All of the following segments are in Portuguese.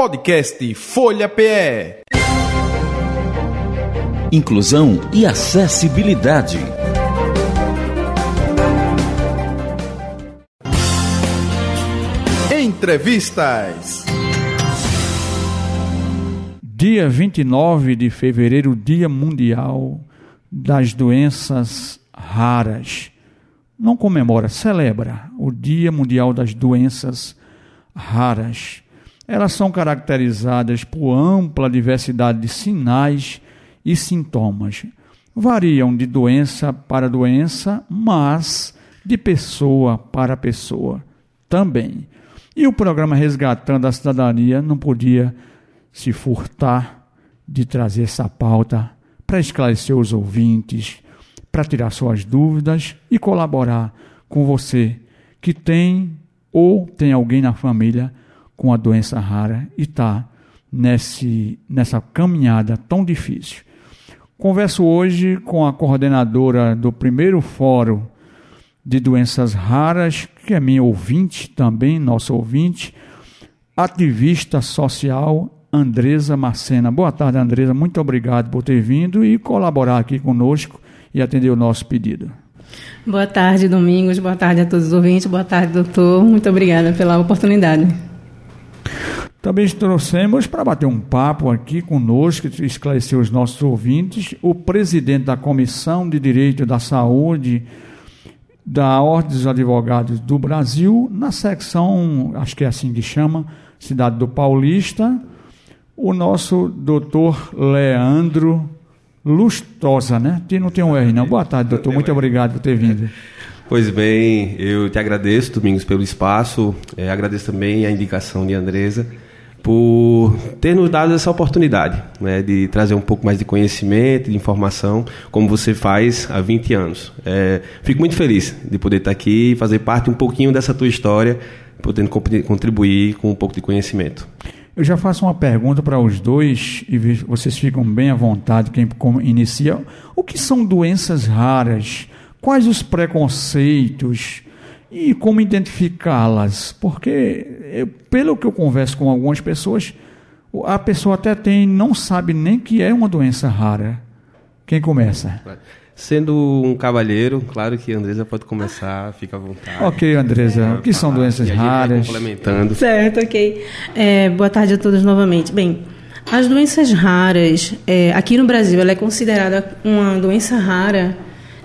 Podcast Folha PE. Inclusão e acessibilidade. Entrevistas. Dia 29 de fevereiro, Dia Mundial das Doenças Raras. Não comemora, celebra o Dia Mundial das Doenças Raras. Elas são caracterizadas por ampla diversidade de sinais e sintomas. Variam de doença para doença, mas de pessoa para pessoa também. E o programa Resgatando a Cidadania não podia se furtar de trazer essa pauta para esclarecer os ouvintes, para tirar suas dúvidas e colaborar com você que tem ou tem alguém na família com a doença rara e está nessa caminhada tão difícil. Converso hoje com a coordenadora do primeiro fórum de doenças raras, que é minha ouvinte também, nosso ouvinte, ativista social Andresa Marcena. Boa tarde, Andresa. Muito obrigado por ter vindo e colaborar aqui conosco e atender o nosso pedido. Boa tarde, Domingos. Boa tarde a todos os ouvintes. Boa tarde, doutor. Muito obrigada pela oportunidade. Também trouxemos para bater um papo aqui conosco, esclarecer os nossos ouvintes, o presidente da Comissão de Direito da Saúde da Ordem dos Advogados do Brasil, na secção, acho que é assim que chama, Cidade do Paulista, o nosso doutor Leandro Lustosa, né? Não tem um R, não. Boa tarde, doutor. Muito obrigado por ter vindo. Pois bem, eu te agradeço, Domingos, pelo espaço. É, agradeço também a indicação de Andresa por ter nos dado essa oportunidade né, de trazer um pouco mais de conhecimento, de informação, como você faz há 20 anos. É, fico muito feliz de poder estar aqui e fazer parte um pouquinho dessa tua história, podendo contribuir com um pouco de conhecimento. Eu já faço uma pergunta para os dois e vocês ficam bem à vontade quem inicia. O que são doenças raras? Quais os preconceitos? e como identificá-las, porque eu, pelo que eu converso com algumas pessoas, a pessoa até tem, não sabe nem que é uma doença rara. Quem começa? Sendo um cavalheiro, claro que a Andresa pode começar, fica à vontade. Ok, Andresa, é, o que são doenças raras? Complementando. Certo, ok. É, boa tarde a todos novamente. Bem, as doenças raras, é, aqui no Brasil, ela é considerada uma doença rara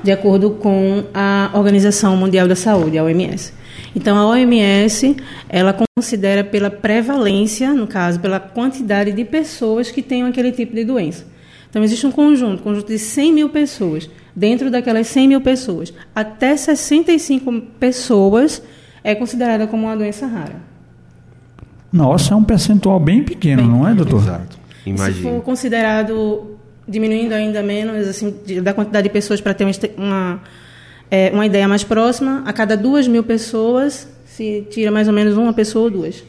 de acordo com a Organização Mundial da Saúde, a OMS. Então, a OMS, ela considera pela prevalência, no caso, pela quantidade de pessoas que têm aquele tipo de doença. Então, existe um conjunto, um conjunto de 100 mil pessoas. Dentro daquelas 100 mil pessoas, até 65 pessoas é considerada como uma doença rara. Nossa, é um percentual bem pequeno, bem, não é, doutor? Exato. Imagina. Se for considerado diminuindo ainda menos assim, da quantidade de pessoas para ter uma, é, uma ideia mais próxima. A cada duas mil pessoas se tira mais ou menos uma pessoa ou duas,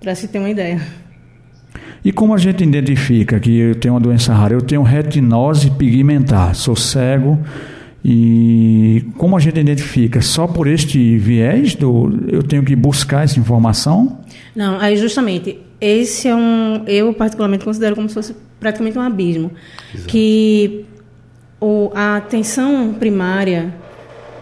para se ter uma ideia. E como a gente identifica que eu tenho uma doença rara? Eu tenho retinose pigmentar, sou cego. E como a gente identifica? Só por este viés do eu tenho que buscar essa informação? Não, aí justamente esse é um eu particularmente considero como se fosse praticamente um abismo. Exato. Que o, a atenção primária,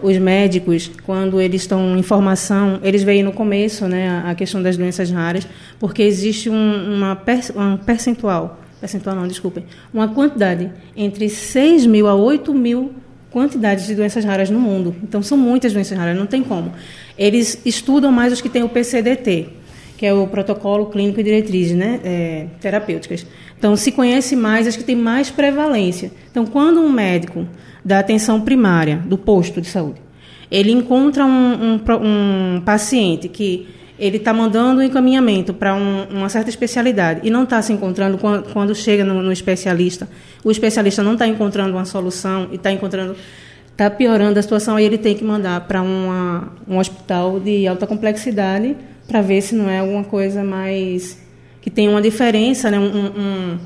os médicos, quando eles estão em formação, eles veem no começo né, a, questão das doenças raras, porque existe um, uma um percentual, percentual não, desculpem, uma quantidade entre 6 mil a 8 mil quantidades de doenças raras no mundo. Então, são muitas doenças raras, não tem como. Eles estudam mais os que têm o PCDT, que é o protocolo clínico e diretrizes né, é, terapêuticas. Então, se conhece mais as que têm mais prevalência. Então, quando um médico da atenção primária, do posto de saúde, ele encontra um, um, um paciente que ele está mandando um encaminhamento para um, uma certa especialidade e não está se encontrando quando, quando chega no, no, especialista, o especialista não está encontrando uma solução e está encontrando está piorando a situação, aí ele tem que mandar para um hospital de alta complexidade para ver se não é alguma coisa mais que tem uma diferença, né? um, um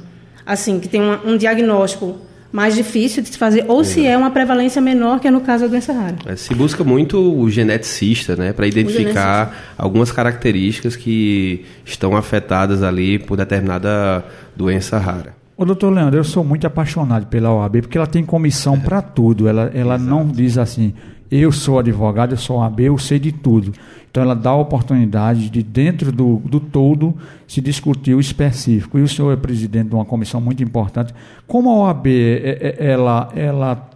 assim, que tem uma, um diagnóstico mais difícil de se fazer, ou se é uma prevalência menor, que é no caso da doença rara. É, se busca muito o geneticista, né, para identificar algumas características que estão afetadas ali por determinada doença rara. Ô, doutor Leandro, eu sou muito apaixonado pela OAB, porque ela tem comissão para tudo. Ela, ela não diz assim, eu sou advogado, eu sou OAB, eu sei de tudo. Então ela dá a oportunidade de, dentro do, do todo, se discutir o específico. E o senhor é presidente de uma comissão muito importante. Como a OAB, é, é, ela, ela,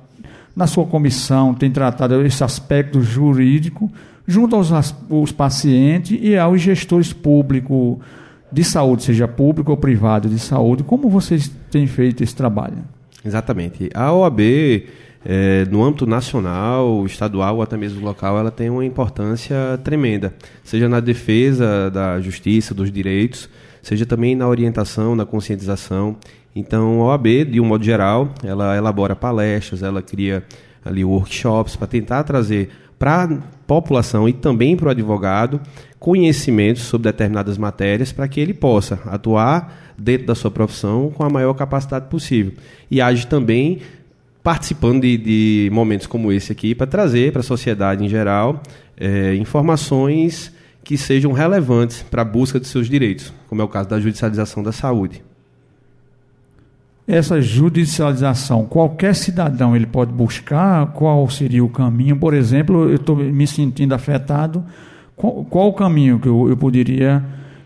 na sua comissão, tem tratado esse aspecto jurídico junto aos os pacientes e aos gestores públicos de saúde, seja público ou privado de saúde, como vocês têm feito esse trabalho? Exatamente. A OAB é, no âmbito nacional, estadual ou até mesmo local, ela tem uma importância tremenda, seja na defesa da justiça, dos direitos, seja também na orientação, na conscientização. Então, a OAB, de um modo geral, ela elabora palestras, ela cria ali workshops para tentar trazer para a população e também para o advogado conhecimentos sobre determinadas matérias para que ele possa atuar dentro da sua profissão com a maior capacidade possível. E age também participando de, de momentos como esse aqui para trazer para a sociedade em geral é, informações que sejam relevantes para a busca de seus direitos, como é o caso da judicialização da saúde. Essa judicialização, qualquer cidadão ele pode buscar qual seria o caminho? Por exemplo, eu estou me sentindo afetado, qual, o caminho que eu, eu poderia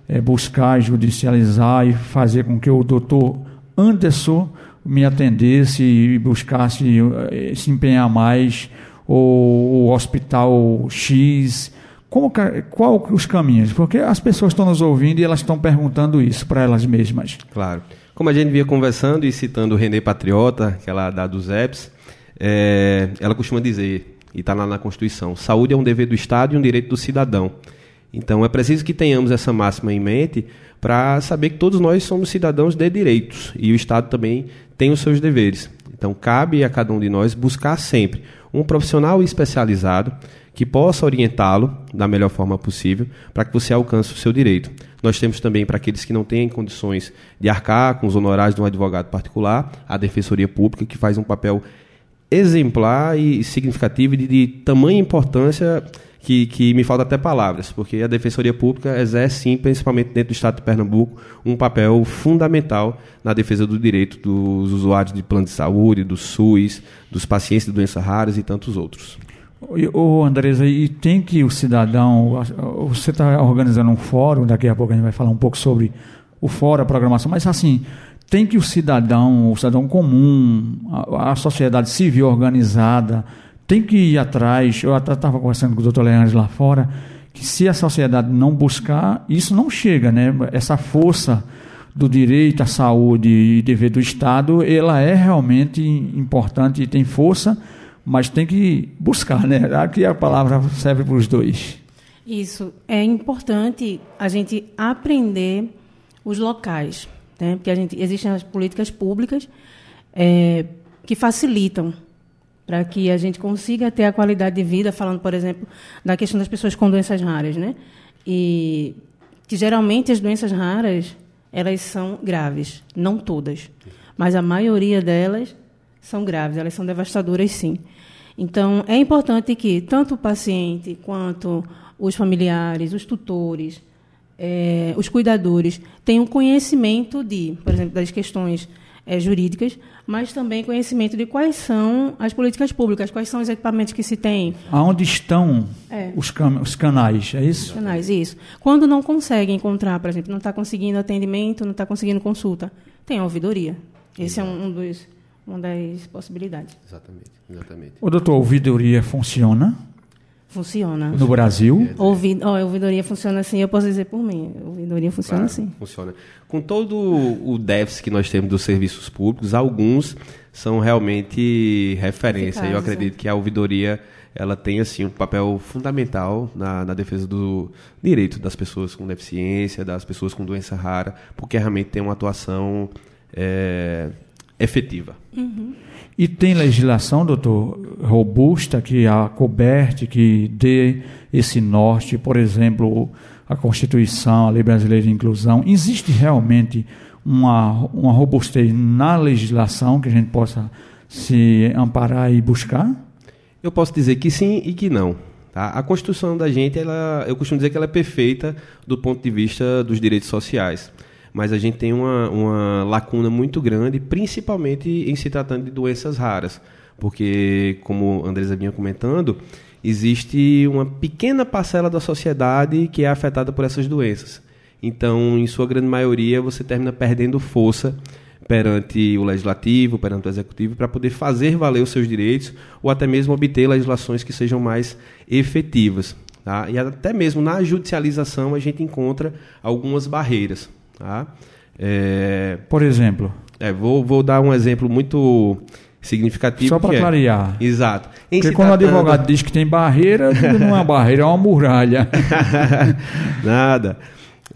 é, buscar judicializar e fazer com que o doutor Anderson me atendesse e buscasse eh, se empenhar mais, ou o hospital X. Como, qual os caminhos? Porque as pessoas estão nos ouvindo e elas estão perguntando isso para elas mesmas. Claro. Como a gente via conversando e citando o René Patriota, que ela dá dos EPS, é, ela costuma dizer, e está lá na Constituição, saúde é um dever do Estado e um direito do cidadão. Então é preciso que tenhamos essa máxima em mente para saber que todos nós somos cidadãos de direitos e o Estado também tem os seus deveres. Então, cabe a cada um de nós buscar sempre um profissional especializado que possa orientá-lo da melhor forma possível para que você alcance o seu direito. Nós temos também, para aqueles que não têm condições de arcar com os honorários de um advogado particular, a Defensoria Pública, que faz um papel exemplar e significativo de, de tamanha importância que, que me falta até palavras, porque a Defensoria Pública exerce, sim, principalmente dentro do Estado de Pernambuco, um papel fundamental na defesa do direito dos usuários de plano de saúde, do SUS, dos pacientes de doenças raras e tantos outros. Ô Andresa, e tem que o cidadão, você está organizando um fórum, daqui a pouco a gente vai falar um pouco sobre o fórum, a programação, mas assim, tem que o cidadão, o cidadão comum, a, a sociedade civil organizada, tem que ir atrás. Eu até estava conversando com o doutor Leandro lá fora, que se a sociedade não buscar, isso não chega, né? Essa força do direito à saúde e dever do Estado, ela é realmente importante e tem força, mas tem que buscar, né? Aqui a palavra serve para os dois. Isso. É importante a gente aprender os locais, né? porque a gente, existem as políticas públicas é, que facilitam para que a gente consiga ter a qualidade de vida, falando, por exemplo, da questão das pessoas com doenças raras, né? E que geralmente as doenças raras elas são graves, não todas, mas a maioria delas são graves, elas são devastadoras, sim. Então é importante que tanto o paciente quanto os familiares, os tutores, é, os cuidadores tenham conhecimento de, por exemplo, das questões é, jurídicas, mas também conhecimento de quais são as políticas públicas, quais são os equipamentos que se tem. Aonde estão é. os, can os, canais, é isso? Os canais, isso. Quando não consegue encontrar, por exemplo, não está conseguindo atendimento, não está conseguindo consulta, tem a ouvidoria. Esse Exato. é um, um dos, uma das possibilidades. Exatamente, exatamente. O doutor, a ouvidoria funciona? Funciona. No Brasil? Ouvi, oh, a ouvidoria funciona assim, eu posso dizer por mim. A ouvidoria funciona claro, assim. Funciona. Com todo o déficit que nós temos dos serviços públicos, alguns são realmente referência. Eficazes, eu acredito é. que a ouvidoria ela tem assim um papel fundamental na, na, defesa do direito das pessoas com deficiência, das pessoas com doença rara, porque realmente tem uma atuação é, efetiva. Uhum. E tem legislação, doutor, robusta que a coberte, que dê esse norte, por exemplo, a Constituição, a Lei Brasileira de Inclusão. Existe realmente uma, uma robustez na legislação que a gente possa se amparar e buscar? Eu posso dizer que sim e que não. Tá? A Constituição da gente, ela, eu costumo dizer que ela é perfeita do ponto de vista dos direitos sociais. Mas a gente tem uma, uma lacuna muito grande, principalmente em se tratando de doenças raras. Porque, como a Andresa vinha comentando, existe uma pequena parcela da sociedade que é afetada por essas doenças. Então, em sua grande maioria, você termina perdendo força perante o legislativo, perante o executivo, para poder fazer valer os seus direitos ou até mesmo obter legislações que sejam mais efetivas. Tá? E até mesmo na judicialização a gente encontra algumas barreiras. Tá? É... Por exemplo? É, vou, vou dar um exemplo muito significativo. Só para é. clarear. Exato. Em Porque quando tratando... o advogado diz que tem barreira, não é uma barreira, é uma muralha. Nada.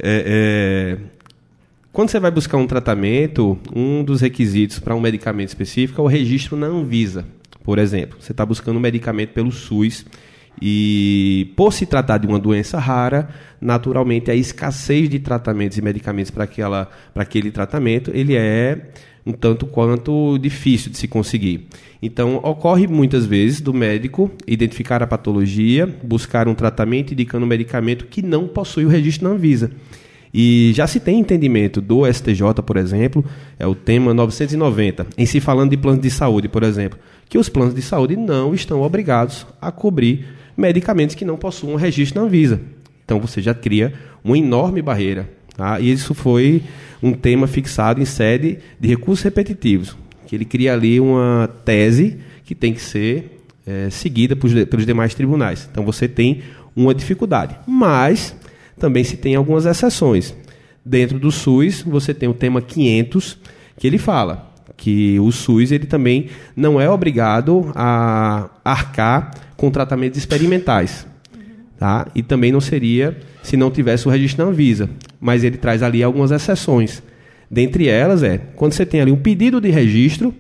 É, é... Quando você vai buscar um tratamento, um dos requisitos para um medicamento específico é o registro na Anvisa. Por exemplo, você está buscando um medicamento pelo SUS e, por se tratar de uma doença rara, naturalmente a escassez de tratamentos e medicamentos para aquele tratamento ele é um tanto quanto difícil de se conseguir. Então, ocorre muitas vezes do médico identificar a patologia, buscar um tratamento indicando um medicamento que não possui o registro na Anvisa. E já se tem entendimento do STJ, por exemplo, é o tema 990, em se falando de planos de saúde, por exemplo, que os planos de saúde não estão obrigados a cobrir medicamentos que não possuam registro na Anvisa. Então você já cria uma enorme barreira. Tá? E isso foi um tema fixado em sede de recursos repetitivos, que ele cria ali uma tese que tem que ser é, seguida pelos, pelos demais tribunais. Então você tem uma dificuldade. Mas também se tem algumas exceções. Dentro do SUS, você tem o tema 500, que ele fala que o SUS ele também não é obrigado a arcar com tratamentos experimentais. Tá? E também não seria se não tivesse o registro na Anvisa. Mas ele traz ali algumas exceções. Dentre elas é quando você tem ali um pedido de registro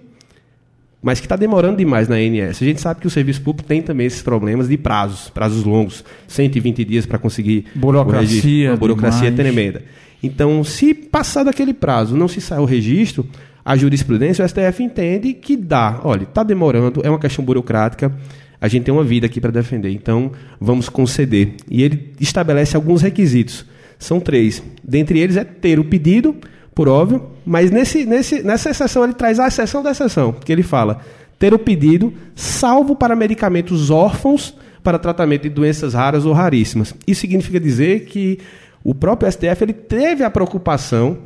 mas que está demorando demais na ANS. A gente sabe que o serviço público tem também esses problemas de prazos, prazos longos, 120 dias para conseguir burocracia, burocracia tremenda. Então, se passar daquele prazo, não se sai o registro, a jurisprudência, o STF entende que dá, olha, está demorando, é uma questão burocrática, a gente tem uma vida aqui para defender, então vamos conceder. E ele estabelece alguns requisitos. São três. Dentre eles é ter o pedido, por óbvio, mas nesse, nesse, nessa exceção ele traz a exceção da exceção, que ele fala ter o pedido salvo para medicamentos órfãos para tratamento de doenças raras ou raríssimas. Isso significa dizer que o próprio STF ele teve a preocupação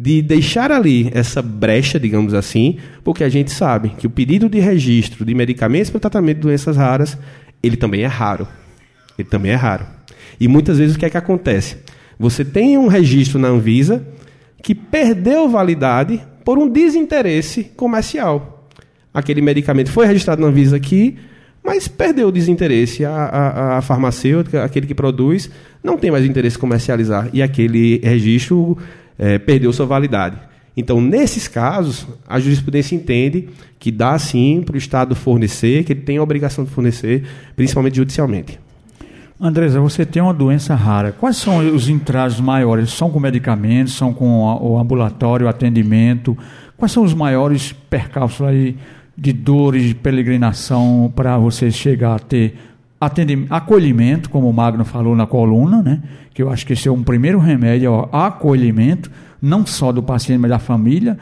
de deixar ali essa brecha, digamos assim, porque a gente sabe que o pedido de registro de medicamentos para tratamento de doenças raras, ele também é raro. Ele também é raro. E muitas vezes o que é que acontece? Você tem um registro na Anvisa, que perdeu validade por um desinteresse comercial. Aquele medicamento foi registrado na Anvisa aqui, mas perdeu o desinteresse. A, a, a, farmacêutica, aquele que produz, não tem mais interesse em comercializar e aquele registro é, perdeu sua validade. Então, nesses casos, a jurisprudência entende que dá sim para o Estado fornecer, que ele tem a obrigação de fornecer, principalmente judicialmente. Andresa, você tem uma doença rara. Quais são os entraves maiores? São com medicamentos, são com o ambulatório, o atendimento? Quais são os maiores percalços aí de dores, de peregrinação para você chegar a ter acolhimento, como o Magno falou na coluna, né? que eu acho que esse é um primeiro remédio, ó, acolhimento, não só do paciente, mas da família,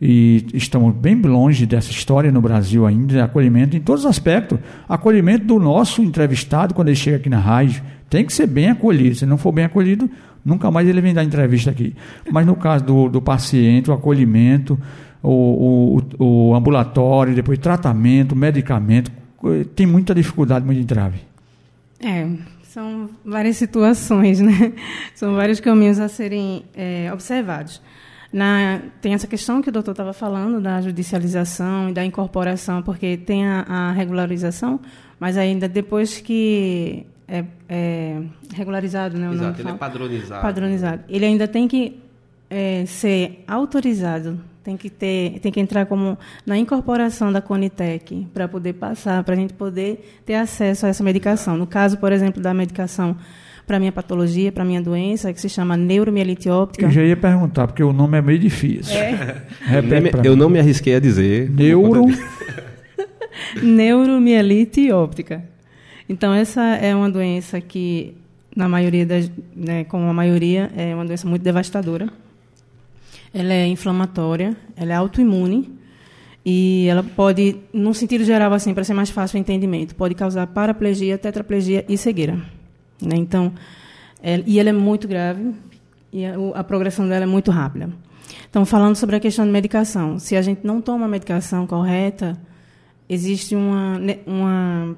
e estamos bem longe dessa história no Brasil ainda, de acolhimento em todos os aspectos. Acolhimento do nosso entrevistado quando ele chega aqui na rádio tem que ser bem acolhido. Se não for bem acolhido, nunca mais ele vem dar entrevista aqui. Mas no caso do, do paciente, o acolhimento, o, o, o ambulatório, depois tratamento, medicamento, tem muita dificuldade, muito entrave. É, são várias situações, né? São vários caminhos a serem é, observados. Na, tem essa questão que o doutor estava falando da judicialização e da incorporação, porque tem a, a regularização, mas ainda depois que é, é regularizado, né? O Exato, ele é padronizado. Padronizado. Ele ainda tem que é, ser autorizado, tem que ter, tem que entrar como na incorporação da Conitec para poder passar, para a gente poder ter acesso a essa medicação. No caso, por exemplo, da medicação para minha patologia, para minha doença, que se chama neuromielite óptica. Eu já ia perguntar, porque o nome é meio difícil. É. Eu não me arrisquei a dizer. Neuro. neuromielite óptica. Então, essa é uma doença que, na maioria das, né, como a maioria, é uma doença muito devastadora. Ela é inflamatória, ela é autoimune e ela pode, num sentido geral, assim, para ser mais fácil o entendimento, pode causar paraplegia, tetraplegia e cegueira. Né? Então, é, e ela é muito grave e a, a progressão dela é muito rápida. Então, falando sobre a questão de medicação, se a gente não toma a medicação correta, existe uma, né, uma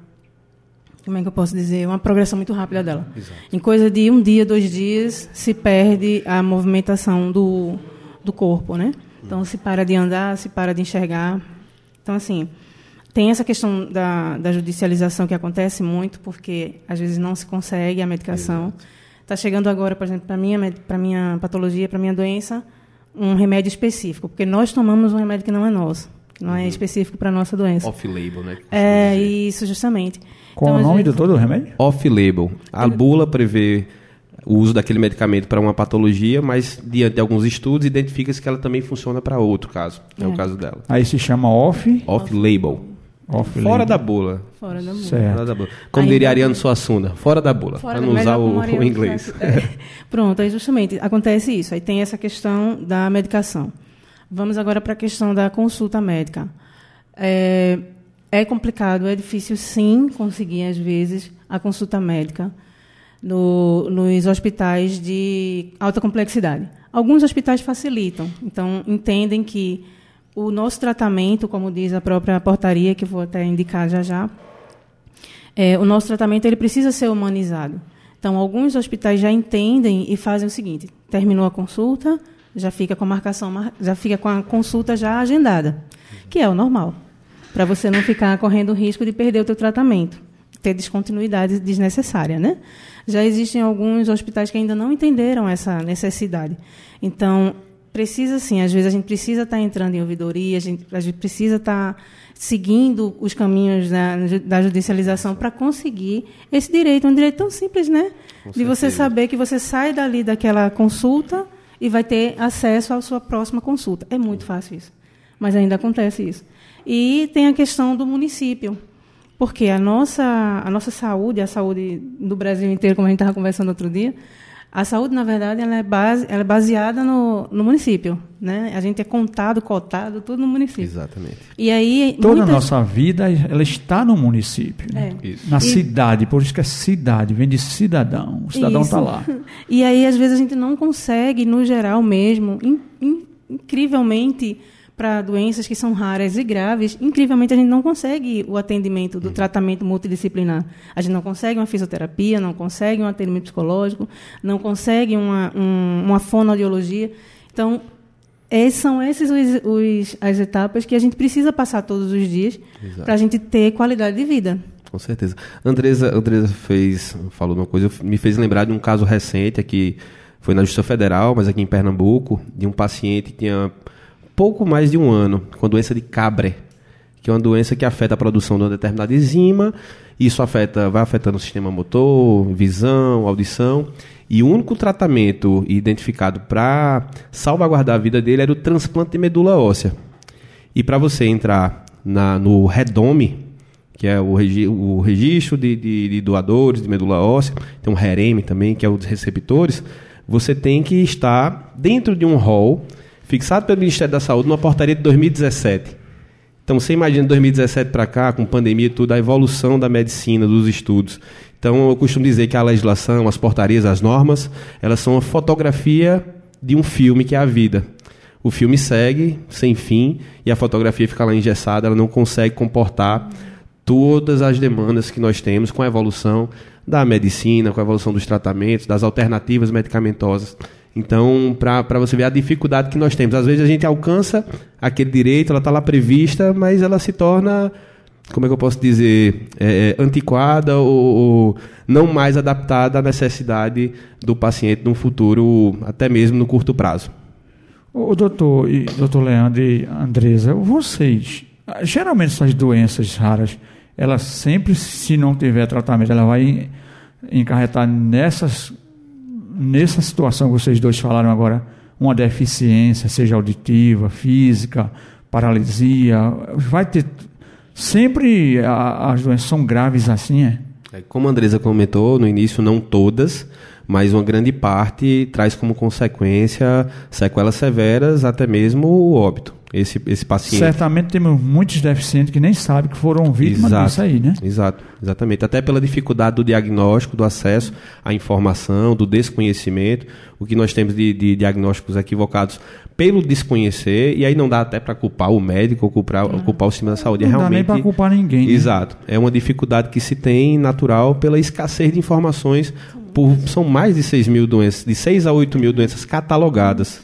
como é que eu posso dizer, uma progressão muito rápida dela. Exato. Em coisa de um dia, dois dias, se perde a movimentação do, do corpo, né? Então, se para de andar, se para de enxergar. Então, assim, tem essa questão da, da judicialização que acontece muito, porque às vezes não se consegue a medicação. Está chegando agora, por exemplo, para minha para minha patologia, para minha doença, um remédio específico, porque nós tomamos um remédio que não é nosso, que não é específico para a nossa doença. Off-label, né? É dizer. isso, justamente. Qual Então, o nome vezes- do todo o remédio? Off-label. A bula prevê o uso daquele medicamento para uma patologia, mas diante de alguns estudos identifica-se que ela também funciona para outro caso. É, o É. caso dela. Aí se chama off. Off-label. off Fora da bula. Fora da bula. Certo. Fora da bula. Como Ainda- diria Ariano Suassuna, fora da bula. Para não usar o, o inglês. É. Pronto, aí justamente acontece isso. Aí tem essa questão da medicação. Vamos agora para a questão da consulta médica. É, é complicado, é difícil sim conseguir, às vezes, a consulta médica no- nos hospitais de alta complexidade. Alguns hospitais facilitam, então entendem que o nosso tratamento, como diz a própria portaria, que vou até indicar já já, é, o nosso tratamento ele precisa ser humanizado. Então, alguns hospitais já entendem e fazem o seguinte: terminou a consulta, já fica com a marcação, mar- já fica com a consulta já agendada, que é o normal, para você não ficar correndo o risco de perder o teu tratamento, ter descontinuidade desnecessária, né? Já existem alguns hospitais que ainda não entenderam essa necessidade. Então, precisa sim, às vezes a gente precisa estar entrando em ouvidoria, a gente, a gente precisa estar seguindo os caminhos da, da judicialização para conseguir esse direito, um direito tão simples, né? De você saber que você sai dali daquela consulta e vai ter acesso à sua próxima consulta. É muito fácil isso, mas ainda acontece isso. E tem a questão do município, porque a nossa, a nossa saúde, a saúde do Brasil inteiro, como a gente estava conversando outro dia, a saúde, na verdade, ela é, base, ela é baseada no, no município. Né? A gente é contado, cotado, tudo no município. Exatamente. E aí, Toda a muitas- nossa vida ela está no município. né? É. Isso. Na E- cidade, por isso que é cidade, vem de cidadão. O cidadão está lá. E aí, às vezes, a gente não consegue, no geral mesmo, in- in- incrivelmente, para doenças que são raras e graves, incrivelmente a gente não consegue o atendimento do tratamento multidisciplinar. A gente não consegue uma fisioterapia, não consegue um atendimento psicológico, não consegue uma, um- uma fonoaudiologia. Então, esses são essas os, os- as etapas que a gente precisa passar todos os dias para a gente ter qualidade de vida. Com certeza. Andresa, Andresa fez, falou uma coisa, me fez lembrar de um caso recente aqui, foi na Justiça Federal, mas aqui em Pernambuco, de um paciente que tinha pouco mais de um ano, com doença de Cabre, que é uma doença que afeta a produção de uma determinada enzima, isso afeta, vai afetando o sistema motor, visão, audição, e o único tratamento identificado para salvaguardar a vida dele era o transplante de medula óssea. E para você entrar na- no REDOME, que é o, regi- o registro de, de- de doadores de medula óssea, tem um REREM também, que é o dos receptores, você tem que estar dentro de um hall fixado pelo Ministério da Saúde numa portaria de 2017. Então você imagina de 2017 para cá, com pandemia e tudo, a evolução da medicina, dos estudos. Então eu costumo dizer que a legislação, as portarias, as normas, elas são uma fotografia de um filme que é a vida. O filme segue sem fim e a fotografia fica lá engessada, ela não consegue comportar todas as demandas que nós temos com a evolução da medicina, com a evolução dos tratamentos, das alternativas medicamentosas. Então, para você ver a dificuldade que nós temos. Às vezes a gente alcança aquele direito, ela está lá prevista, mas ela se torna, como é que eu posso dizer, é, é, antiquada ou, ou não mais adaptada à necessidade do paciente no futuro, até mesmo no curto prazo. O doutor, e, doutor Leandro e Andresa, vocês, geralmente essas doenças raras, elas sempre, se não tiver tratamento, ela vai encarretar nessas, nessa situação que vocês dois falaram agora, uma deficiência, seja auditiva, física, paralisia, vai ter. Sempre a, as doenças são graves assim, é? É, Como a Andresa comentou no início, não todas, mas uma grande parte traz como consequência sequelas severas, até mesmo o óbito. Esse, esse paciente. Certamente temos muitos deficientes que nem sabem que foram vítimas Exato. disso aí, né? Exato, exatamente. Até pela dificuldade do diagnóstico, do acesso à informação, do desconhecimento, o que nós temos de, de diagnósticos equivocados pelo desconhecer, e aí não dá até para culpar o médico ou culpar, culpar o sistema da saúde. É Não dá nem realmente para culpar ninguém. né? Exato. É uma dificuldade que se tem natural pela escassez de informações. Por, são mais de 6 mil doenças, de 6 a 8 mil doenças catalogadas.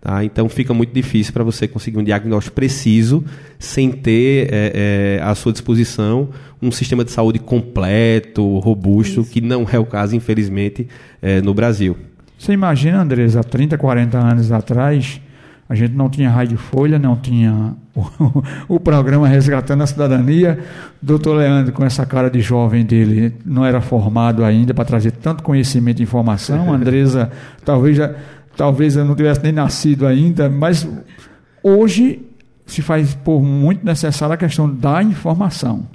Tá? Então fica muito difícil para você conseguir um diagnóstico preciso sem ter é, é, à sua disposição um sistema de saúde completo, robusto, que não é o caso, infelizmente, é, no Brasil. Você imagina, Andresa, há 30, 40 anos atrás, a gente não tinha Rádio Folha, não tinha o, o programa Resgatando a Cidadania. Doutor Leandro, com essa cara de jovem dele, não era formado ainda para trazer tanto conhecimento e informação. A Andresa, talvez, já, talvez eu não tivesse nem nascido ainda, mas hoje se faz por muito necessária a questão da informação.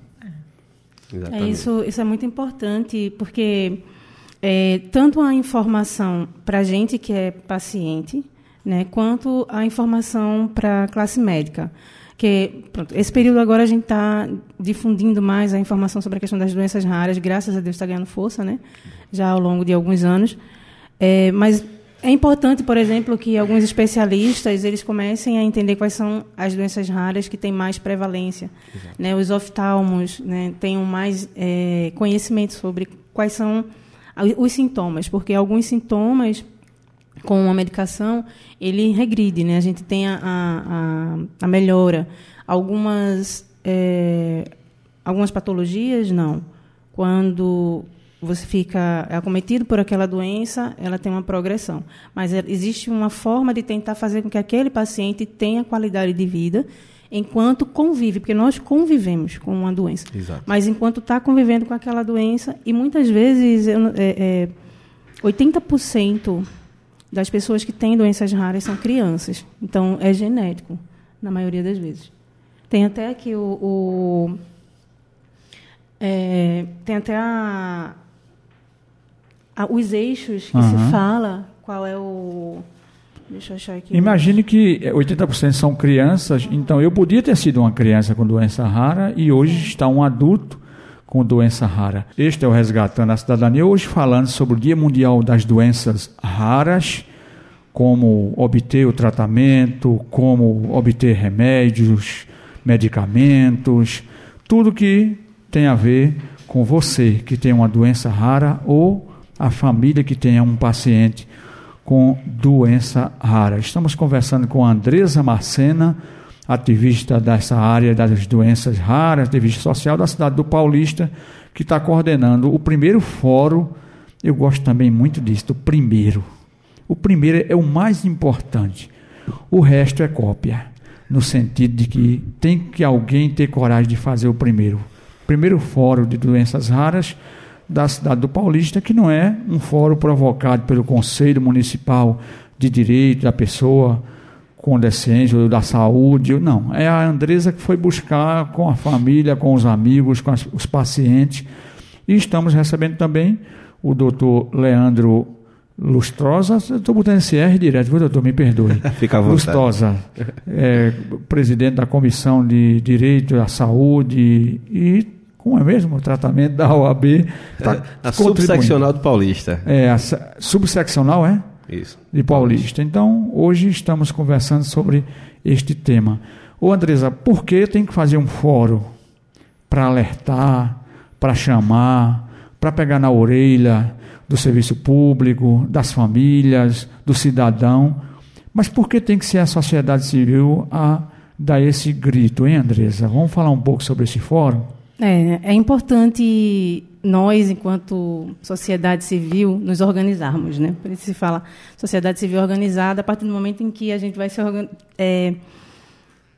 É, isso, isso é muito importante, porque é, tanto a informação para a gente que é paciente, né, quanto a informação para a classe médica. Que, pronto, esse período agora a gente está difundindo mais a informação sobre a questão das doenças raras, graças a Deus está ganhando força, né, já ao longo de alguns anos. É, mas é importante, por exemplo, que alguns especialistas eles comecem a entender quais são as doenças raras que têm mais prevalência. Né? Os oftalmos né, tenham mais é, conhecimento sobre quais são os sintomas, porque alguns sintomas com a medicação ele regride, né? A gente tem a, a, a- melhora. Algumas é, algumas patologias não. Quando você fica acometido por aquela doença, ela tem uma progressão. Mas é- existe uma forma de tentar fazer com que aquele paciente tenha qualidade de vida enquanto convive, porque nós convivemos com uma doença. Exato. Mas enquanto está convivendo com aquela doença, e muitas vezes é, é, 80% das pessoas que têm doenças raras são crianças. Então, é genético, na maioria das vezes. Tem até aqui o. o- é, tem até a, a- os eixos que Aham. se fala qual é o. Deixa eu achar aqui. Imagine que 80% são crianças, então eu podia ter sido uma criança com doença rara e hoje está um adulto com doença rara. Este é o Resgatando a Cidadania, hoje falando sobre o Dia Mundial das Doenças Raras, como obter o tratamento, como obter remédios, medicamentos, tudo que tem a ver com você que tem uma doença rara ou a família que tenha um paciente com doença rara. Estamos conversando com a Andresa Marcena, ativista dessa área das doenças raras, ativista social da cidade do Paulista, que está coordenando o primeiro fórum. Eu gosto também muito disso, do primeiro. O primeiro é o mais importante. O resto é cópia, no sentido de que tem que alguém ter coragem de fazer o primeiro. Primeiro fórum de doenças raras da cidade do Paulista, que não é um fórum provocado pelo Conselho Municipal de Direito da Pessoa com ou da saúde, não. É a Andresa que foi buscar com a família, com os amigos, com as- os pacientes. E estamos recebendo também o doutor Leandro Lustrosa. Estou botando esse R direto, viu, doutor? Me perdoe. Fica à vontade. Lustosa, é, presidente da Comissão de Direito à Saúde e, como é mesmo, o tratamento da OAB. Tá A subseccional do Paulista. É, a se- subseccional, é? Isso. de Paulista. Então, hoje estamos conversando sobre este tema. Ô Andresa, por que tem que fazer um fórum para alertar, para chamar, para pegar na orelha do serviço público, das famílias, do cidadão? Mas por que tem que ser a sociedade civil a dar esse grito, hein, Andresa? Vamos falar um pouco sobre esse fórum? É, é importante nós, enquanto sociedade civil, nos organizarmos, né? Por isso se fala sociedade civil organizada a partir do momento em que a gente vai se é,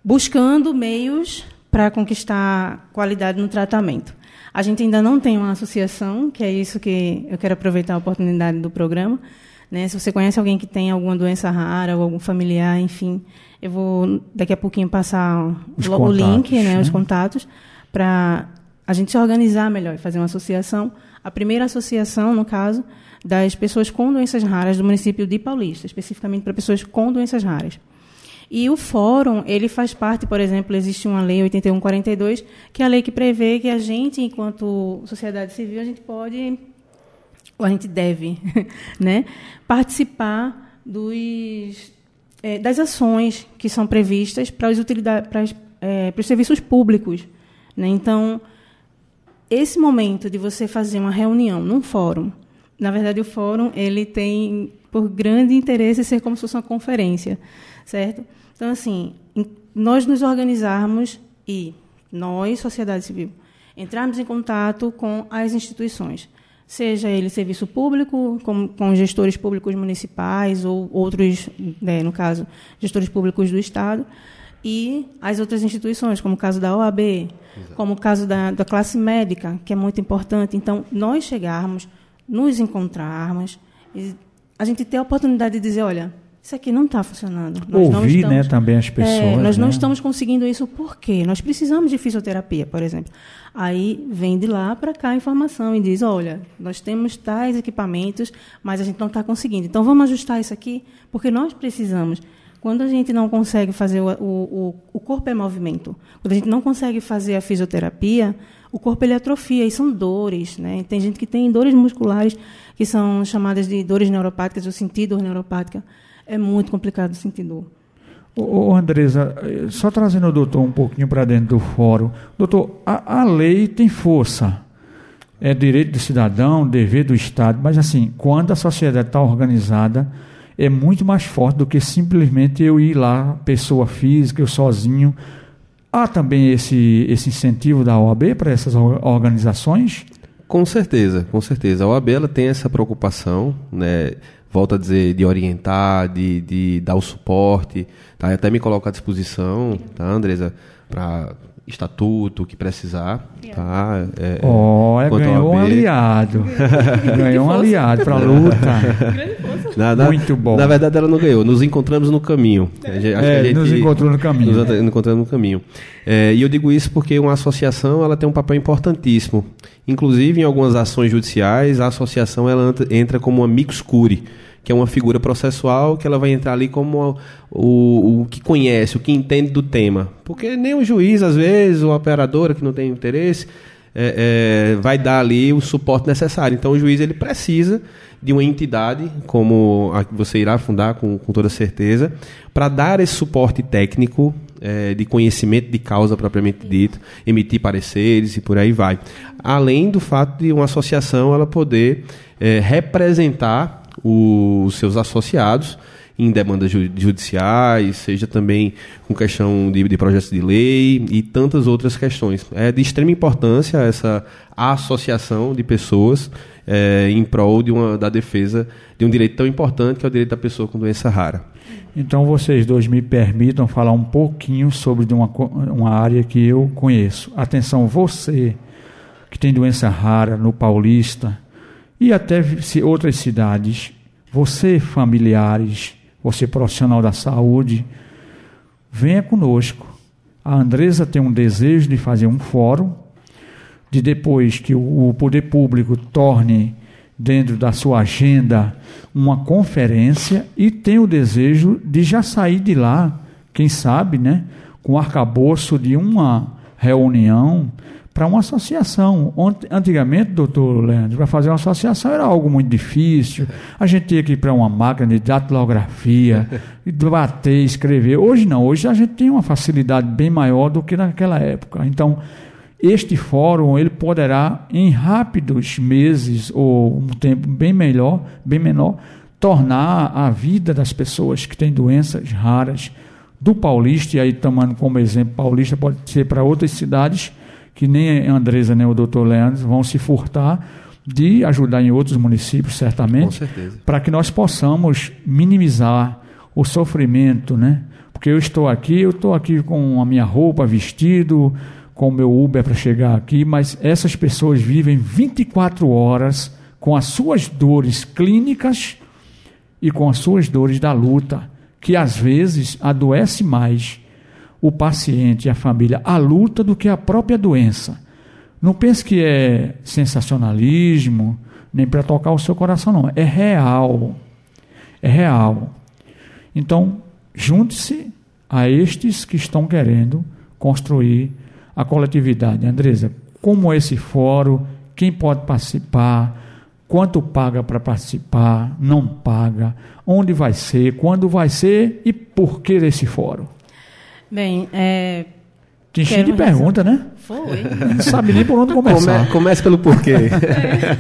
buscando meios para conquistar qualidade no tratamento. A gente ainda não tem uma associação, que é isso que eu quero aproveitar a oportunidade do programa. Né? Se você conhece alguém que tem alguma doença rara ou algum familiar, enfim, eu vou daqui a pouquinho passar Os o contatos, link, né, né? os contatos, para a gente se organizar melhor e fazer uma associação. A primeira associação, no caso, das pessoas com doenças raras do município de Paulista, especificamente para pessoas com doenças raras. E o fórum, ele faz parte, por exemplo, existe uma lei 8142, que é a lei que prevê que a gente, enquanto sociedade civil, a gente pode, ou a gente deve, né, participar dos, eh, das ações que são previstas para, as utilidades, para, as, eh, para os serviços públicos. Né? Então, esse momento de você fazer uma reunião num fórum, na verdade, o fórum ele tem por grande interesse ser como se fosse uma conferência, certo? Então, assim, nós nos organizarmos e nós, sociedade civil, entrarmos em contato com as instituições, seja ele serviço público, com, com gestores públicos municipais ou outros, né, no caso, gestores públicos do Estado, e as outras instituições, como o caso da OAB, como o caso da, da classe médica, que é muito importante. Então, nós chegarmos, nos encontrarmos, a gente ter a oportunidade de dizer, olha, isso aqui não está funcionando. Nós não Ouvir estamos- né, também as pessoas. é, nós não né? estamos conseguindo isso por quê? Nós precisamos de fisioterapia, por exemplo. Aí vem de lá para cá a informação e diz: olha, nós temos tais equipamentos, mas a gente não está conseguindo. Então vamos ajustar isso aqui, porque nós precisamos. Quando a gente não consegue fazer o, o, o- corpo é movimento, quando a gente não consegue fazer a fisioterapia, o corpo ele atrofia e são dores, né? Tem gente que tem dores musculares que são chamadas de dores neuropáticas ou sentir dor neuropática. É muito complicado sentir dor. Ô, Andresa, eh, só trazendo o doutor um pouquinho para dentro do fórum. Doutor, a, a lei tem força. É direito do cidadão, dever do Estado, mas assim, quando a sociedade está organizada, é muito mais forte do que simplesmente eu ir lá, pessoa física, eu sozinho. Há também esse, esse incentivo da OAB para essas or- organizações? Com certeza, com certeza. A OAB ela tem essa preocupação, né? Volto a dizer, de orientar, de, de dar o suporte, tá? Eu até me coloco à disposição, tá, Andresa, para estatuto, o que precisar, tá? É, é, Olha, quanto à ganhou um aliado. ganhou um aliado para a luta. Na- na- Muito bom. Na verdade, ela não ganhou. Nos encontramos no caminho. A gente- acho que a É, gente- nos encontrou no caminho. Nos ent- encontramos no caminho. É, e eu digo isso porque uma associação ela tem um papel importantíssimo. Inclusive, em algumas ações judiciais, a associação ela entra como uma mix curi, que é uma figura processual que ela vai entrar ali como o, o que conhece, o que entende do tema. Porque nem o juiz, às vezes, ou a operadora que não tem interesse, é, é, vai dar ali o suporte necessário. Então, o juiz ele precisa de uma entidade, como a que você irá fundar com, com toda certeza, para dar esse suporte técnico é, de conhecimento de causa propriamente dito, emitir pareceres e por aí vai. Além do fato de uma associação ela poder é, representar os seus associados em demandas ju- judiciais, seja também com questão de, de projetos de lei e tantas outras questões. É de extrema importância essa associação de pessoas é, em prol de uma, da defesa de um direito tão importante que é o direito da pessoa com doença rara. Então vocês dois me permitam falar um pouquinho sobre uma, uma área que eu conheço. Atenção, você que tem doença rara no Paulista e até outras cidades, você familiares, você profissional da saúde, venha conosco. A Andresa tem um desejo de fazer um fórum, de depois que o, poder público torne dentro da sua agenda uma conferência e tem o desejo de já sair de lá, quem sabe, né, com o arcabouço de uma reunião para uma associação. Antigamente, doutor Leandro, para fazer uma associação era algo muito difícil. A gente tinha que ir para uma máquina de datilografia, bater, escrever. Hoje não, hoje a gente tem uma facilidade bem maior do que naquela época. Então, este fórum ele poderá, em rápidos meses ou um tempo bem melhor, bem menor, tornar a vida das pessoas que têm doenças raras do Paulista, e aí tomando como exemplo Paulista, pode ser para outras cidades que nem a Andresa nem o doutor Leandro vão se furtar de ajudar em outros municípios, certamente, para que nós possamos minimizar o sofrimento, né? Porque eu estou aqui, eu estou aqui com a minha roupa, vestido, com o meu Uber para chegar aqui, mas essas pessoas vivem 24 horas com as suas dores clínicas e com as suas dores da luta, que às vezes adoece mais o paciente e a família a luta do que a própria doença. Não pense que é sensacionalismo, nem para tocar o seu coração, não. É real. É real. Então, junte-se a estes que estão querendo construir a coletividade. Andresa, como esse fórum, quem pode participar, quanto paga para participar, não paga, onde vai ser, quando vai ser e por que desse fórum? Bem, é, Te enchi de pergunta, né? Foi. Não sabe nem por onde começar. Come, comece pelo porquê.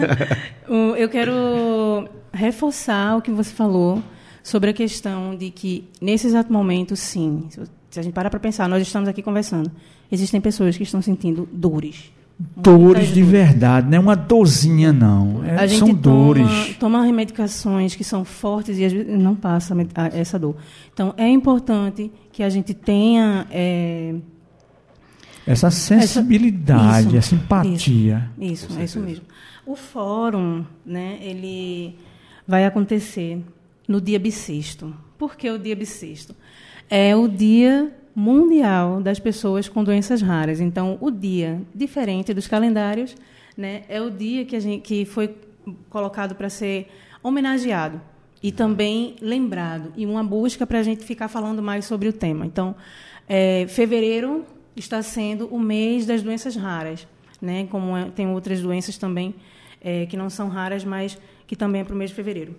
Eu quero reforçar o que você falou sobre a questão de que, nesse exato momento, sim, se a gente parar para pensar, nós estamos aqui conversando, existem pessoas que estão sentindo dores. Dores de verdade, não é uma dorzinha, não. É- a gente são toma, dores. toma medicações que são fortes e às vezes não passa a a- essa dor. Então, é importante que a gente tenha é, Essa sensibilidade, isso, essa empatia. Isso, é isso mesmo. O fórum, né, ele vai acontecer no dia bissexto. Por que o dia bissexto? É o dia mundial das pessoas com doenças raras. Então, o dia diferente dos calendários, né, é o dia que a gente que foi colocado para ser homenageado e também lembrado e uma busca para a gente ficar falando mais sobre o tema. Então, é, fevereiro está sendo o mês das doenças raras, né? Como é- tem outras doenças também é, que não são raras, mas que também é para o mês de fevereiro.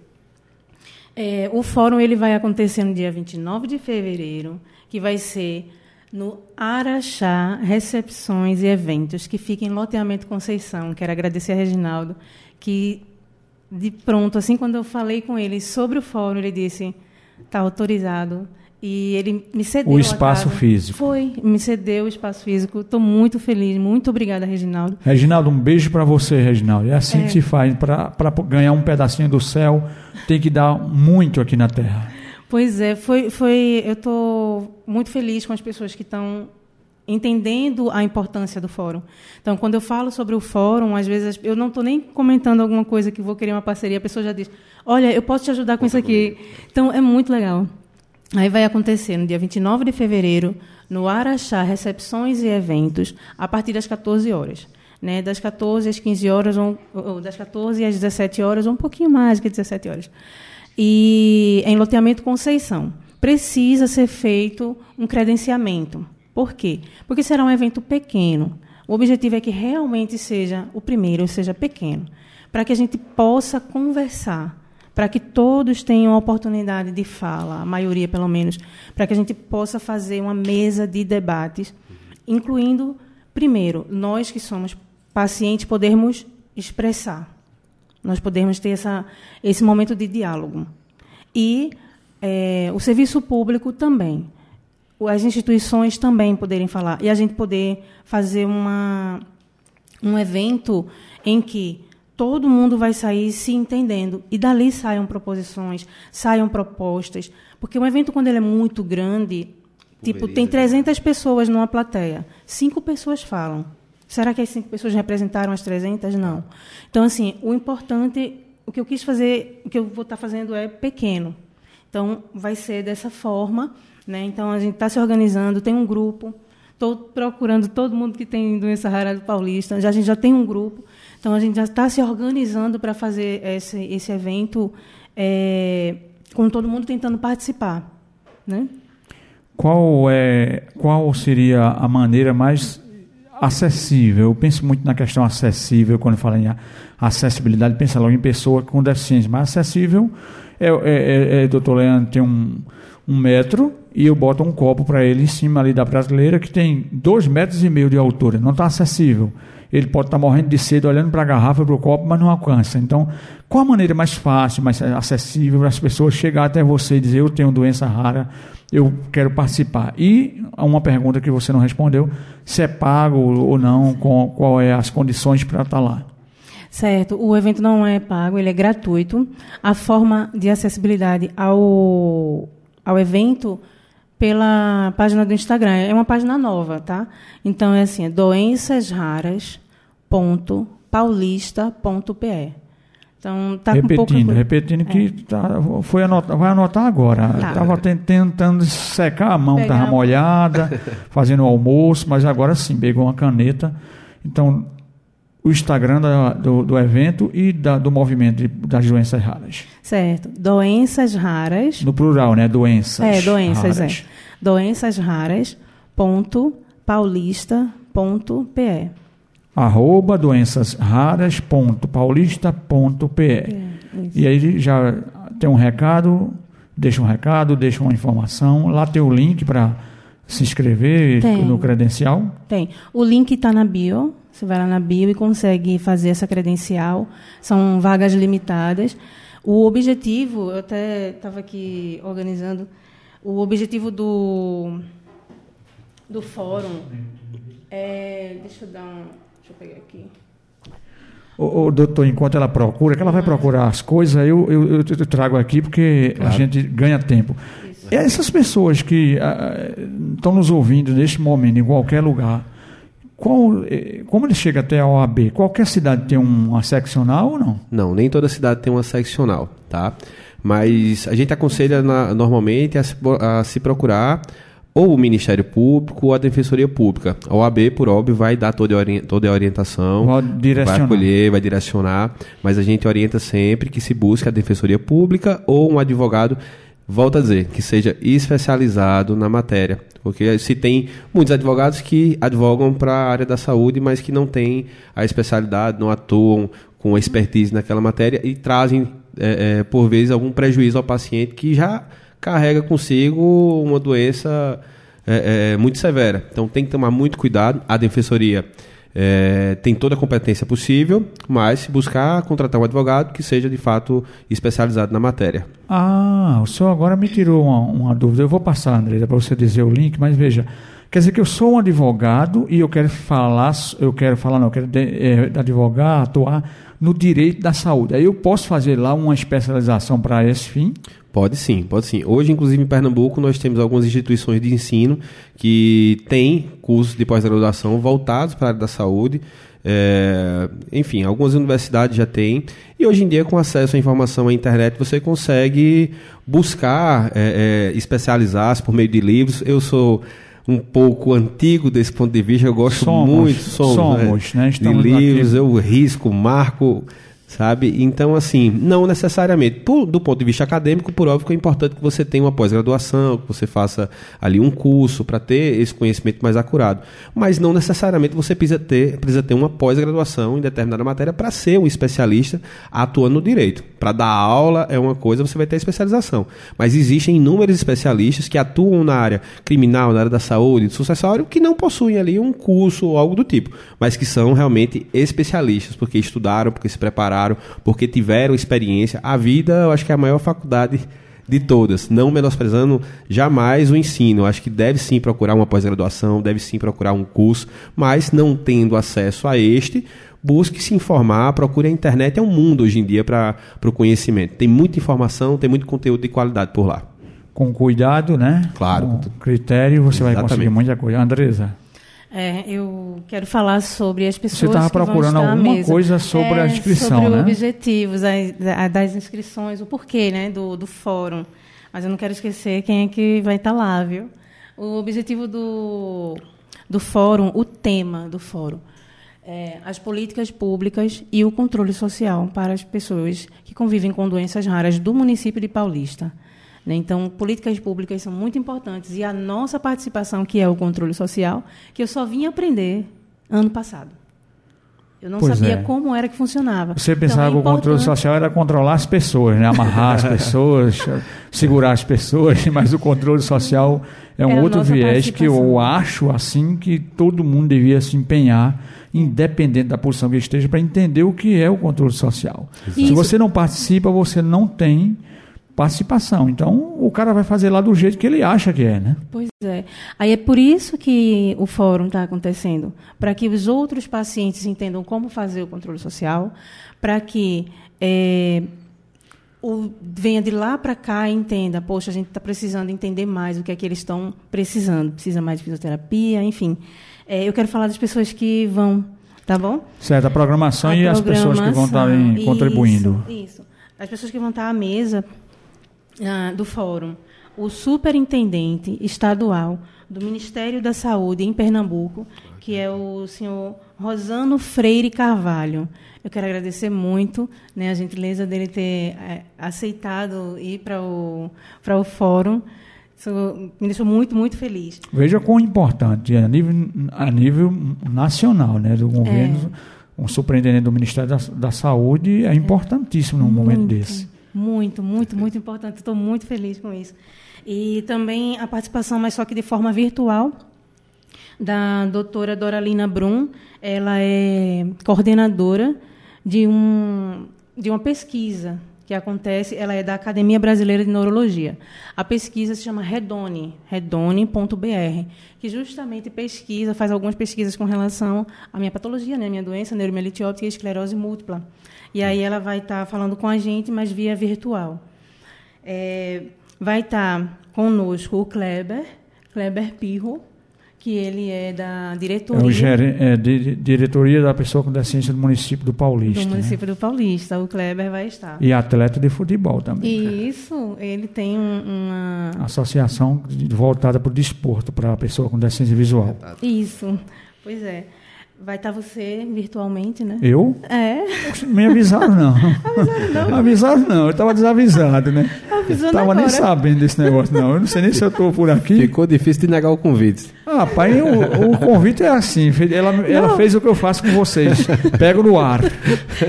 É, o fórum ele vai acontecer no dia 29 de fevereiro, que vai ser no Araxá Recepções e Eventos, que fica em loteamento Conceição. Quero agradecer a Reginaldo, que de pronto, assim, quando eu falei com ele sobre o fórum, ele disse: está autorizado. E ele me cedeu O espaço físico. Foi, me cedeu o espaço físico. Estou muito feliz. Muito obrigada, Reginaldo. Reginaldo, um beijo para você, Reginaldo. É assim É. que se faz. Para ganhar um pedacinho do céu, tem que dar muito aqui na terra. Pois é, foi, foi eu estou muito feliz com as pessoas que estão entendendo a importância do fórum. Então, quando eu falo sobre o fórum, às vezes eu não estou nem comentando alguma coisa que vou querer uma parceria, a pessoa já diz: Olha, eu posso te ajudar com isso aqui. Então, é muito legal. Aí vai acontecer no dia 29 de fevereiro, no Araxá Recepções e Eventos, a partir das 14 horas. Né, das 14 às 15 horas, ou, ou das 14 às 17 horas, ou um pouquinho mais que 17 horas. E em loteamento Conceição. Precisa ser feito um credenciamento. Por quê? Porque será um evento pequeno. O objetivo é que realmente seja o primeiro, seja pequeno, para que a gente possa conversar, para que todos tenham a oportunidade de fala, a maioria pelo menos, para que a gente possa fazer uma mesa de debates, incluindo, primeiro, nós que somos pacientes podermos expressar, nós podermos ter essa, esse momento de diálogo. E eh, o serviço público também. As instituições também poderem falar. E a gente poder fazer uma, um evento em que todo mundo vai sair se entendendo. E dali saiam proposições, saiam propostas, porque um evento quando ele é muito grande, tipo tem 300 pessoas numa plateia, cinco pessoas falam. Será que as cinco pessoas representaram as 300? Não. Então assim, o importante, o que eu quis fazer, o que eu vou estar fazendo é pequeno. Então vai ser dessa forma. Né? Então, a gente está se organizando, tem um grupo. Estou procurando todo mundo que tem doença rara do paulista. Já, a gente já tem um grupo. Então, a gente já está se organizando para fazer esse, esse evento é, com todo mundo tentando participar. Né? Qual, é, qual seria a maneira mais acessível? Eu penso muito na questão acessível, quando falo em acessibilidade, pensa logo em pessoa com deficiência. Mas acessível é, é, é, doutor Leandro, tem um, um metro e eu boto um copo para ele em cima ali da prateleira que tem dois metros e meio de altura. Não está acessível. Ele pode estar tá morrendo de sede olhando para a garrafa, para o copo, mas não alcança. Então, qual a maneira mais fácil, mais acessível para as pessoas chegar até você e dizer eu tenho doença rara, eu quero participar? E uma pergunta que você não respondeu, se é pago ou não, qual, qual é as condições para estar lá? Certo, o evento não é pago, ele é gratuito. A forma de acessibilidade ao, ao evento pela página do Instagram. É uma página nova, tá? Então é assim, é doençasraras.paulista.pe. Então tá repetindo, com pouca... repetindo que É. tá, foi anotar, vai anotar agora. Tá. Estava tentando secar a mão, Pegar estava molhada, fazendo o almoço, mas agora sim, pegou uma caneta. Então, o Instagram da- do, do evento e da- do movimento de- das doenças raras. Certo. Doenças raras. No plural, né? Doenças. É, doenças, raras. é. Doenças raras. Ponto paulista.pe. Arroba doençasraras.paulista.pe. É, E aí já tem um recado, deixa um recado, deixa uma informação. Lá tem o link para se inscrever Tem. no credencial. Tem. O link está na bio. Você vai lá na bio e consegue fazer essa credencial. São vagas limitadas. O objetivo, eu até estava aqui organizando, o objetivo do, do fórum é. Deixa eu dar um. Deixa eu pegar aqui. O, doutor, enquanto ela procura, que ela vai procurar as coisas, eu, eu, eu- trago aqui porque a gente ganha tempo. Essas pessoas que ah, estão nos ouvindo neste momento, em qualquer lugar, qual, eh, como ele chega até a OAB? Qualquer cidade tem uma seccional ou não? Não, nem toda cidade tem uma seccional, tá? Mas a gente aconselha na- normalmente a se, a se procurar ou o Ministério Público ou a Defensoria Pública. A OAB, por óbvio, vai dar toda a, ori- toda a orientação, Vai vai acolher, vai direcionar, mas a gente orienta sempre que se busque a Defensoria Pública ou um advogado, volta a dizer, que seja especializado na matéria. Porque se tem muitos advogados que advogam para a área da saúde, mas que não têm a especialidade, não atuam com expertise naquela matéria e trazem, é, é, por vezes, algum prejuízo ao paciente que já carrega consigo uma doença é, é, muito severa. Então tem que tomar muito cuidado. A defensoria é, tem toda a competência possível, mas buscar contratar um advogado que seja de fato especializado na matéria. Ah, o senhor agora me tirou uma, uma dúvida. Eu vou passar, Andresa, para você dizer o link, mas veja, quer dizer que eu sou um advogado e eu quero falar, eu quero falar, não, eu quero de, eh, advogar, atuar no direito da saúde. Aí eu posso fazer lá uma especialização para esse fim? Pode sim, pode sim. Hoje, inclusive, em Pernambuco, nós temos algumas instituições de ensino que têm cursos de pós-graduação voltados para a área da saúde. É, enfim, algumas universidades já têm. E hoje em dia, com acesso à informação à internet, você consegue buscar é, é, especializar-se por meio de livros. Eu sou um pouco antigo desse ponto de vista, eu gosto Somos, muito somos, somos, né? de Estamos livros, aqui. eu risco, marco, sabe? Então, assim, não necessariamente. Por- do ponto de vista acadêmico, por óbvio é importante que você tenha uma pós-graduação, que você faça ali um curso para ter esse conhecimento mais acurado. Mas não necessariamente você precisa ter, precisa ter uma pós-graduação em determinada matéria para ser um especialista atuando no direito. Para dar aula é uma coisa, você vai ter especialização. Mas existem inúmeros especialistas que atuam na área criminal, na área da saúde, do sucessório, que não possuem ali um curso ou algo do tipo, mas que são realmente especialistas, porque estudaram, porque se prepararam, porque tiveram experiência. A vida, eu acho que é a maior faculdade de todas, não menosprezando jamais o ensino. Acho que deve sim procurar uma pós-graduação, deve sim procurar um curso, mas não tendo acesso a este, busque se informar, procure a internet, é um mundo hoje em dia para o conhecimento. Tem muita informação, tem muito conteúdo de qualidade por lá. Com cuidado, né? Claro. Com critério, você vai Exatamente. conseguir muita coisa. Andresa, É, eu quero falar sobre as pessoas Você estava procurando alguma coisa sobre a É, inscrição, sobre né? os objetivos as- da- das inscrições, o porquê né, do, do fórum. Mas eu não quero esquecer quem é que vai estar lá, viu? O objetivo do, do fórum, o tema do fórum, é as políticas públicas e o controle social para as pessoas que convivem com doenças raras do município de Paulista. Né? Então, políticas públicas são muito importantes. E a nossa participação, que é o controle social, que eu só vim aprender ano passado. Eu não Pois sabia é. como era que funcionava. Você Então, pensava é que o controle social era controlar as pessoas, né? amarrar as pessoas, segurar as pessoas, mas o controle social é um outro viés que eu acho assim que todo mundo devia se empenhar, independente da posição que esteja, para entender o que é o controle social. Se você não participa, você não tem participação. Então, o cara vai fazer lá do jeito que ele acha que é, né? Pois é. Aí é por isso que o fórum está acontecendo, para que os outros pacientes entendam como fazer o controle social, para que eh, o, venha de lá para cá e entenda, poxa, a gente está precisando entender mais o que é que eles estão precisando. Precisa mais de fisioterapia, enfim. É, eu quero falar das pessoas que vão, tá bom? Certo, a programação A e as pessoas que vão estar isso, contribuindo. Isso. As pessoas que vão estar à mesa ah, do fórum. O superintendente estadual do Ministério da Saúde em Pernambuco, que é o senhor Rosano Freire Carvalho. Eu quero agradecer muito né, a gentileza dele ter eh, aceitado ir para o, para o fórum. Isso me deixou muito, muito feliz. Veja quão importante é a nível, a nível nacional, né, do governo, um superintendente do Ministério da, da Saúde é importantíssimo num momento Muito, desse. Muito, muito, muito importante. Estou muito feliz com isso. E também a participação, mas só que de forma virtual, da doutora Doralina Brum. Ela é coordenadora de, um, de uma pesquisa que acontece, ela é da Academia Brasileira de Neurologia. A pesquisa se chama Redone, redone.br, que justamente pesquisa, faz algumas pesquisas com relação à minha patologia, né, minha doença, neuromielite óptica e esclerose múltipla. E aí ela vai estar falando com a gente, mas via virtual. É, vai estar conosco o Kleber, Kleber Pirro, que ele é da É diretoria o gere- é, di- diretoria da pessoa com deficiência do município do Paulista. do né? município do Paulista. O Kleber vai estar. E atleta de futebol também. E isso, ele tem um- uma. Associação de- voltada para o desporto, para a pessoa com deficiência visual. Isso, pois é. Vai estar você virtualmente, né? Eu? É, Me avisaram não. Avisaram não? Avisaram não, eu estava desavisado, né? avisando Estava nem agora. sabendo desse negócio não. Eu não sei nem se eu estou por aqui. Ficou difícil de negar o convite. Ah, pai, o, o convite é assim. Ela, ela fez o que eu faço com vocês. Pego no ar.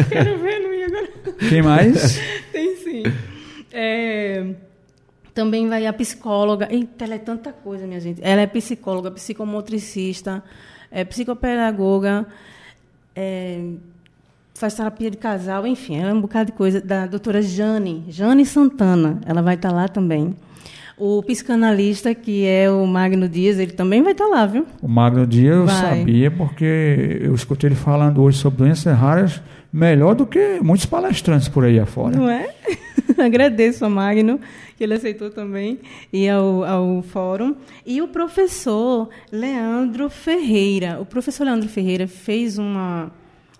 Quero ver, ia agora. Quem mais? Tem sim. É, também vai a psicóloga. Eita, ela é tanta coisa, minha gente. Ela é psicóloga, psicomotricista, é psicopedagoga, é, faz terapia de casal, enfim, é um bocado de coisa. Da doutora Jane, Jane Santana, ela vai estar lá também. O psicanalista, que é o Magno Dias, ele também vai estar lá, viu? O Magno Dia eu sabia porque eu escutei ele falando hoje sobre doenças raras melhor do que muitos palestrantes por aí afora. Não é? Agradeço ao Magno, que ele aceitou também, e ao, ao fórum. E o professor Leandro Ferreira. O professor Leandro Ferreira fez uma,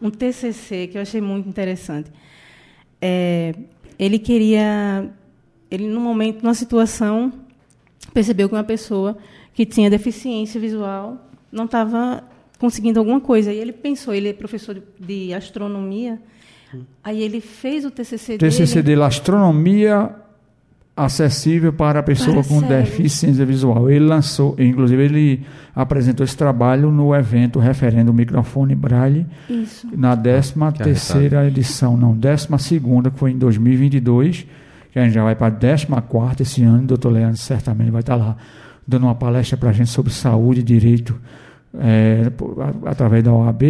um TCC que eu achei muito interessante. É, ele queria, ele num momento, numa situação, percebeu que uma pessoa que tinha deficiência visual não estava conseguindo alguma coisa. E ele pensou, ele é professor de, astronomia, aí ele fez o TCC, TCC dele. dele, Astronomia acessível para a pessoa Para com cegos. deficiência visual. Ele lançou, inclusive ele apresentou esse trabalho no evento Referendo Microfone Braille, Isso. na 13 terceira edição, não, 12 segunda, que foi em 2022, que a gente já vai para a 14 quarta esse ano, o doutor Leandro certamente vai estar lá dando uma palestra para a gente sobre saúde e direito é, através da OAB.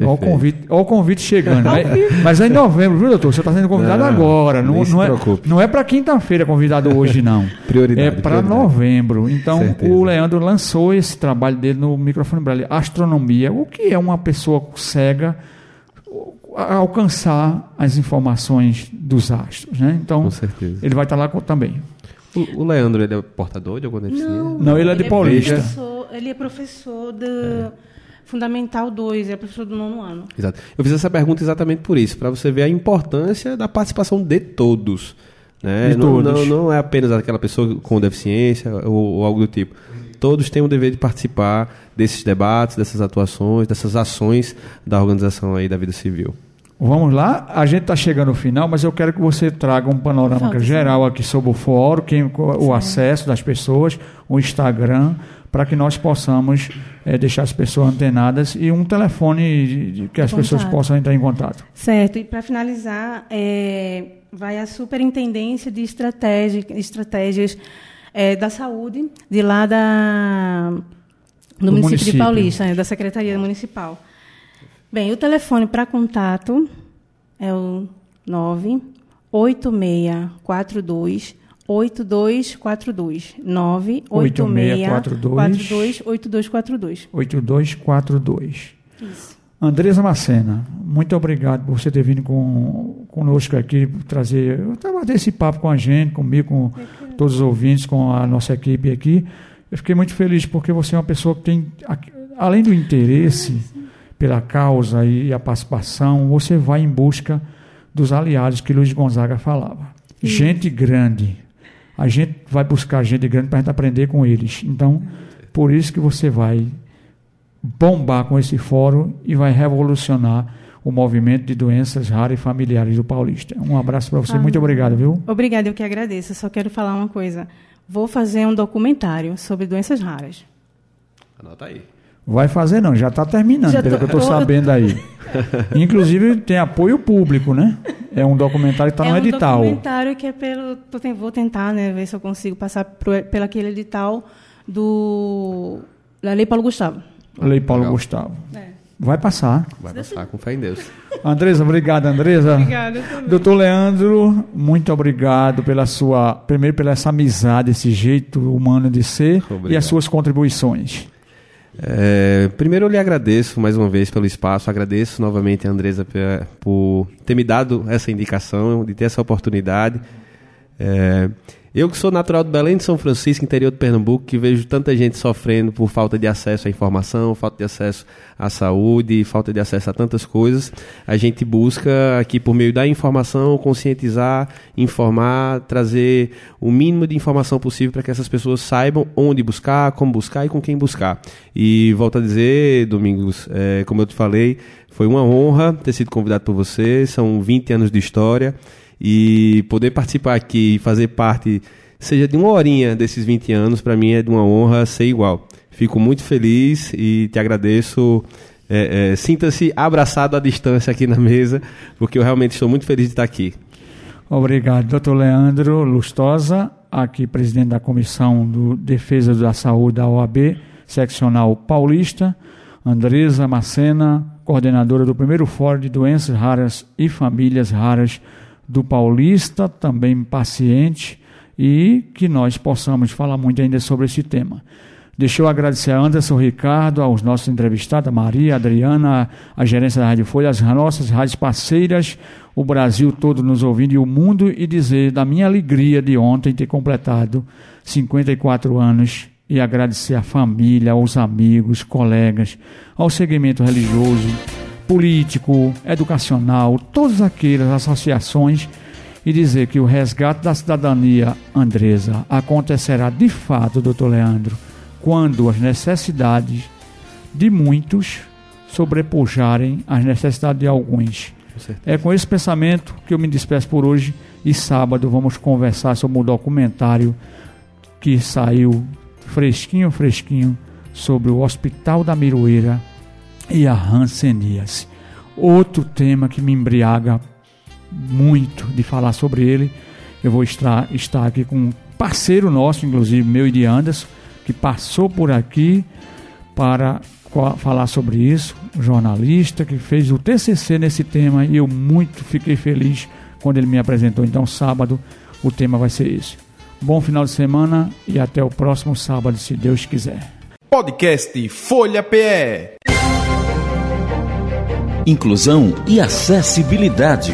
Olha o Perfeito. convite, olha o convite chegando. né? Mas é em novembro, viu, doutor? Você está sendo convidado Não, agora. Não, não é, preocupe. não é para quinta-feira convidado hoje, não. Prioridade, É para novembro. Então, Certeza. o Leandro lançou esse trabalho dele no microfone Braille, Astronomia. O que é uma pessoa cega alcançar as informações dos astros, né? Então, Com certeza. ele vai estar lá com- também. O, o Leandro, ele é portador de alguma deficiência? Não, ele é de Paulista. professor- ele é professor de Fundamental 2, é professor do nono ano. Exato. Eu fiz essa pergunta exatamente por isso, para você ver a importância da participação de todos. Né? De não, todos. Não, não é apenas aquela pessoa com deficiência ou, ou algo do tipo. Todos têm o dever de participar desses debates, dessas atuações, dessas ações da organização aí da vida civil. Vamos lá, a gente está chegando ao final, mas eu quero que você traga um panorama Falta, sim. geral aqui sobre o fórum, quem, o acesso das pessoas, o Instagram, para que nós possamos eh, deixar as pessoas antenadas e um telefone de- de- que as pessoas Contato. possam entrar em contato. Certo, e para finalizar, é, vai a Superintendência de Estratégia, Estratégias é, da Saúde, de lá da, do, Do município, município. de Paulista, né, da Secretaria Municipal. Bem, o telefone para contato é o 98642 8242 98642 8242 8242. Isso. Andresa Macena, muito obrigado por você ter vindo com, conosco aqui, trazer, bater esse papo com a gente, comigo, com todos os ouvintes, com a nossa equipe aqui. Eu fiquei muito feliz porque você é uma pessoa que tem, além do interesse pela causa e a participação, você vai em busca dos aliados que Luiz Gonzaga falava. Sim. Gente grande. A gente vai buscar gente grande para a gente aprender com eles. Então, por isso que você vai bombar com esse fórum e vai revolucionar o movimento de doenças raras e familiares do Paulista. Um abraço para você, ah, muito obrigado, viu? Obrigada, eu que agradeço. Só quero falar uma coisa. Vou fazer um documentário sobre doenças raras. Anota aí. Vai fazer não, já está terminando, já pelo tô, que eu estou sabendo aí. Inclusive tem apoio público, né? É um documentário que está é no um edital. É um documentário que é pelo... Vou tentar, né, ver se eu consigo passar por, pelo aquele edital do... da Lei Paulo Gustavo. Lei Paulo Legal. Gustavo. É. Vai passar. Vai passar, com fé em Deus. Andresa, obrigado, Andresa. Obrigada também. Doutor Leandro, muito obrigado pela sua, primeiro pela essa amizade, esse jeito humano de ser obrigado. e as suas contribuições. É, primeiro eu lhe agradeço mais uma vez pelo espaço, agradeço novamente a Andresa por ter me dado essa indicação, de ter essa oportunidade. É, eu que sou natural do Belém de São Francisco, interior de Pernambuco, que vejo tanta gente sofrendo por falta de acesso à informação, falta de acesso à saúde, falta de acesso a tantas coisas, a gente busca aqui por meio da informação conscientizar, informar, trazer o mínimo de informação possível para que essas pessoas saibam onde buscar, como buscar e com quem buscar. E volto a dizer, Domingos, é, como eu te falei, foi uma honra ter sido convidado por você, são 20 anos de história. E poder participar aqui e fazer parte, seja de uma horinha desses 20 anos, para mim é de uma honra ser igual. Fico muito feliz e te agradeço. É, é, Sinta-se abraçado à distância aqui na mesa, porque eu realmente estou muito feliz de estar aqui. Obrigado, doutor Leandro Lustosa, aqui presidente da Comissão de Defesa da Saúde da OAB, seccional paulista. Andresa Macena, coordenadora do primeiro Fórum de Doenças Raras e Famílias Raras do Paulista, também paciente, e que nós possamos falar muito ainda sobre esse tema. Deixa eu agradecer a Anderson Ricardo, aos nossos entrevistados, a Maria, a Adriana, a gerência da Rádio Folha, as nossas rádios parceiras, o Brasil todo nos ouvindo e o mundo, e dizer da minha alegria de ontem ter completado 54 anos e agradecer à família, aos amigos, colegas, ao segmento religioso, político, educacional, todas aquelas associações e dizer que o resgate da cidadania andresa acontecerá de fato, doutor Leandro, quando as necessidades de muitos sobrepujarem as necessidades de alguns. É com esse pensamento que eu me despeço por hoje e sábado vamos conversar sobre o documentário que saiu fresquinho, fresquinho sobre o Hospital da Miroeira e a hanseníase. Outro tema que me embriaga muito de falar sobre ele, eu vou estar, estar aqui com um parceiro nosso, inclusive meu e de Anderson, que passou por aqui para falar sobre isso, jornalista que fez o TCC nesse tema e eu muito fiquei feliz quando ele me apresentou. Então, sábado, o tema vai ser esse. Bom final de semana e até o próximo sábado, se Deus quiser. Podcast Folha PE. Inclusão e acessibilidade.